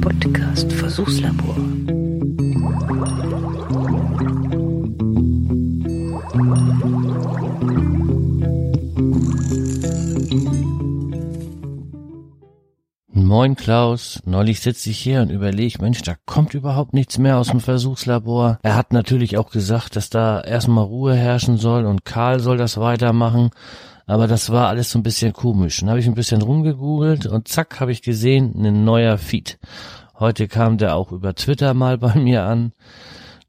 Podcast Versuchslabor. Moin Klaus, neulich sitze ich hier und überlege, Mensch, da kommt überhaupt nichts mehr aus dem Versuchslabor. Er hat natürlich auch gesagt, dass da erstmal Ruhe herrschen soll und Karl soll das weitermachen. Aber das war alles so ein bisschen komisch. Dann habe ich ein bisschen rumgegoogelt und zack, habe ich gesehen, ein neuer Feed. Heute kam der auch über Twitter mal bei mir an.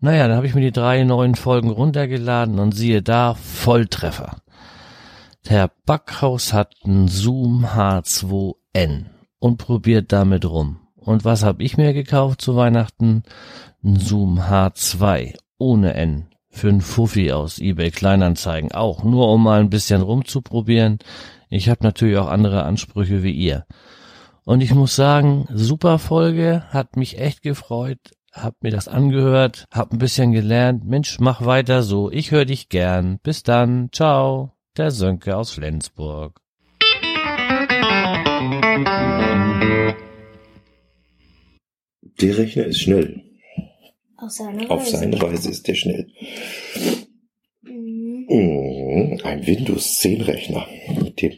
Naja, dann habe ich mir die drei neuen Folgen runtergeladen und siehe da, Volltreffer. Der Backhaus hat einen Zoom H2N und probiert damit rum. Und was habe ich mir gekauft zu Weihnachten? Ein Zoom H2 ohne N für einen Fuffi aus eBay Kleinanzeigen. Auch nur um mal ein bisschen rumzuprobieren. Ich habe natürlich auch andere Ansprüche wie ihr. Und ich muss sagen, super Folge, hat mich echt gefreut, hab mir das angehört, hab ein bisschen gelernt. Mensch, mach weiter so, ich höre dich gern. Bis dann, ciao. Der Sönke aus Flensburg. Der Rechner ist schnell. Auf seine Auf Weise. seine Weise ist der schnell. Mhm. Mhm, Ein Windows 10 Rechner mit dem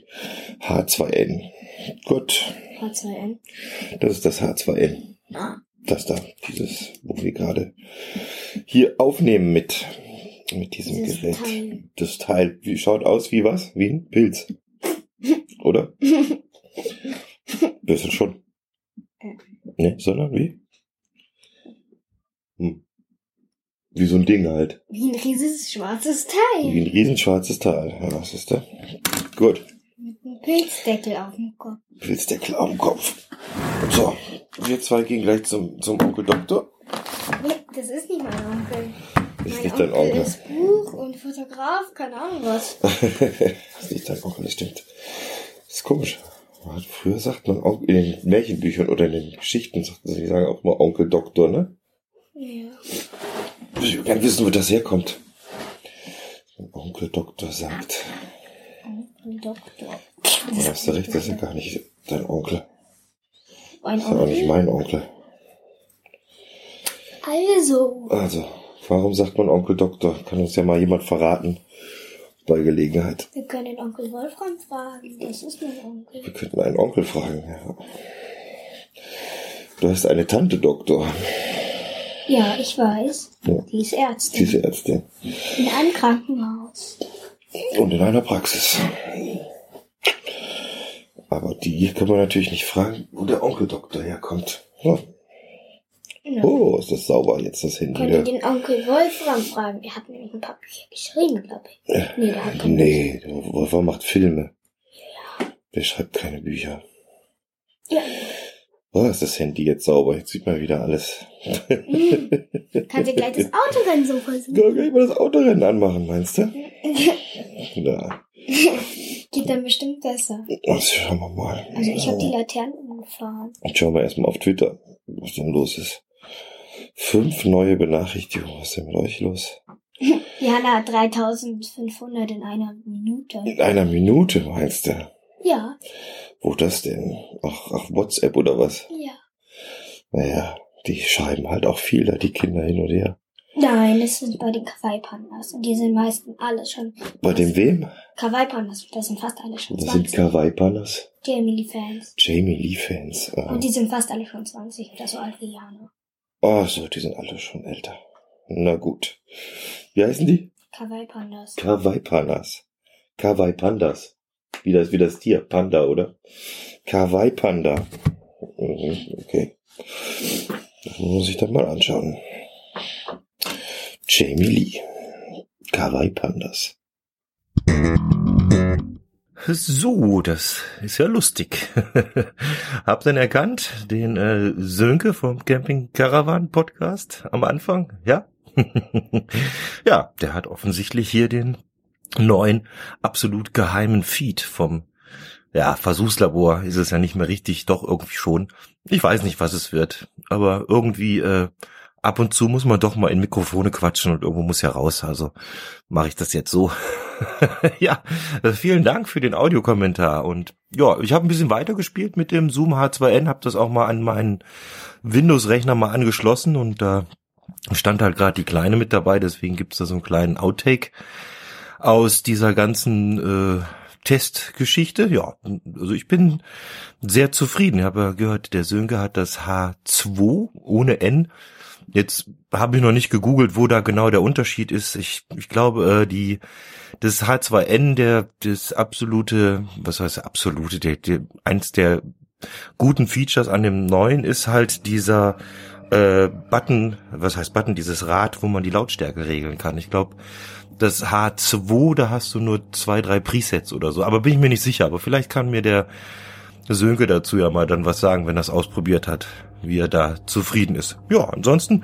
H2N. Gut, H2N. das ist das H2N. Ah. Das da, dieses, wo wir gerade hier aufnehmen mit, mit diesem Dieses Gerät. Teil. Das Teil, wie schaut aus wie was? Wie ein Pilz. Oder? Ist schon. Ne, sondern wie? Hm. Wie so ein Ding halt. Wie ein riesiges schwarzes Wie Teil. ein riesenschwarzes Teil. Ja, was ist da? Gut. Mit einem Pilzdeckel auf dem Kopf. Pilzdeckel am Kopf. So, wir zwei gehen gleich zum, zum Onkel Doktor. Nee, das ist nicht mein Onkel. Ist mein nicht dein Onkel. ist Buch und Fotograf, keine Ahnung was. das ist nicht dein Onkel, das stimmt. Das ist komisch. Früher sagt man auch in den Märchenbüchern oder in den Geschichten, sagten sie, sagen auch mal Onkel Doktor, ne? Ja. Ich will gerne wissen, wo das herkommt. Wenn Onkel Doktor sagt. Onkel Doktor. Da hast du recht, das ist ja gar nicht dein Onkel. Ein Das ist ja auch nicht Onkel. mein Onkel. Also. Also, warum sagt man Onkel Doktor? Kann uns ja mal jemand verraten. Bei Gelegenheit. Wir können den Onkel Wolfram fragen. Das ist mein Onkel. Wir könnten einen Onkel fragen. Ja. Du hast eine Tante Doktor. Ja, ich weiß. Ja. Die ist Ärztin. Diese Ärztin. In einem Krankenhaus. Und in einer Praxis. Aber die kann man natürlich nicht fragen, wo der Onkel Doktor herkommt. Ja. Ja. Oh, ist das sauber jetzt das Handy. Könnt ihr Ja. den Onkel Wolfram fragen? Der hat nämlich ein paar Bücher geschrieben, glaube ich. Nee, der hat Nee, Wolfram macht Filme. Der schreibt keine Bücher. Ja. Oh, ist das Handy jetzt sauber. Jetzt sieht man wieder alles. Hm. Kannst du gleich das Autorennen so versuchen? Kann ich mal das Autorennen anmachen, meinst du? Na, Geht dann bestimmt besser. das schauen wir mal. Also ich habe die Laternen umgefahren. Jetzt schauen wir erstmal auf Twitter, was denn los ist. Fünf neue Benachrichtigungen. Was ist denn mit euch los? Jana hat 3500 in einer Minute. In einer Minute, meinst du? Ja, Wo das denn? Ach, ach, WhatsApp oder was? ja. Naja, die schreiben halt auch viel da, die Kinder hin und her. Nein, es sind bei den Kawaii-Pandas. Und die sind meistens alle schon. Bei dem wem? Kawaii-Pandas, das sind fast alle schon Das sind 20. Kawaii-Panas. Jamie Lee-Fans. Jamie Lee-Fans. Ah. Und die sind fast alle schon 20 oder so alt wie Jana. Ach so, die sind alle schon älter. Na gut. Wie heißen die? Kawaii-Pandas. Kawaii-Panas. Kawaii-Pandas. Wie das, wie das Tier. Panda, oder? Kawaii-Panda. Mhm, Okay. Das muss ich dann mal anschauen. Jamie Lee. Kawaii-Pandas. So, das ist ja lustig. Habt ihr erkannt? Den äh, Sönke vom Camping Caravan Podcast am Anfang? Ja? ja, der hat offensichtlich hier den neuen, absolut geheimen Feed vom ja, Versuchslabor ist es ja nicht mehr richtig, doch irgendwie schon. Ich weiß nicht, was es wird, aber irgendwie äh, ab und zu muss man doch mal in Mikrofone quatschen und irgendwo muss ja raus. Also mache ich das jetzt so. ja, vielen Dank für den Audiokommentar. Und ja, ich habe ein bisschen weitergespielt mit dem Zoom H2N, habe das auch mal an meinen Windows-Rechner mal angeschlossen und da stand halt gerade die Kleine mit dabei, deswegen gibt's da so einen kleinen Outtake aus dieser ganzen äh, Testgeschichte. Ja, also ich bin sehr zufrieden. Ich habe gehört, der Sönke hat das H2 ohne N Jetzt habe ich noch nicht gegoogelt, wo da genau der Unterschied ist. Ich, ich glaube, äh, die das H2N, der das absolute, was heißt absolute, der, der eins der guten Features an dem neuen ist halt dieser äh, Button, was heißt Button, dieses Rad, wo man die Lautstärke regeln kann. Ich glaube, das H2, da hast du nur zwei, drei Presets oder so. Aber bin ich mir nicht sicher. Aber vielleicht kann mir der Sönke dazu ja mal dann was sagen, wenn er es ausprobiert hat, wie er da zufrieden ist. Ja, ansonsten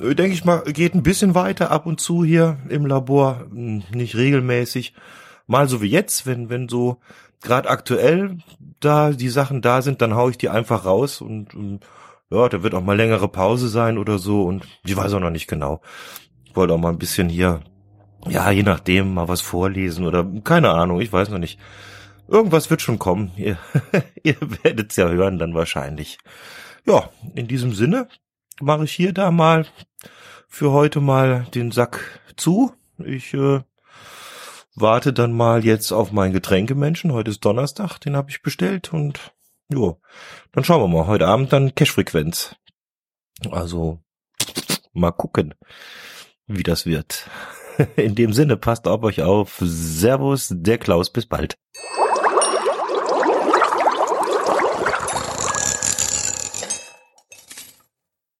äh, denke ich mal, geht ein bisschen weiter ab und zu hier im Labor, hm, nicht regelmäßig. Mal so wie jetzt, wenn, wenn so gerade aktuell da die Sachen da sind, dann hau ich die einfach raus und, und ja, da wird auch mal längere Pause sein oder so und ich weiß auch noch nicht genau. Ich wollte auch mal ein bisschen hier, ja, je nachdem, mal was vorlesen oder keine Ahnung, ich weiß noch nicht. Irgendwas wird schon kommen. Ihr, ihr werdet's ja hören dann wahrscheinlich. Ja, in diesem Sinne mache ich hier da mal für heute mal den Sack zu. Ich äh, warte dann mal jetzt auf meinen Getränkemenschen. Heute ist Donnerstag, den habe ich bestellt und jo, dann schauen wir mal. Heute Abend dann Cashfrequenz. Also mal gucken, wie das wird. In dem Sinne, passt auf euch auf. Servus, der Klaus, bis bald.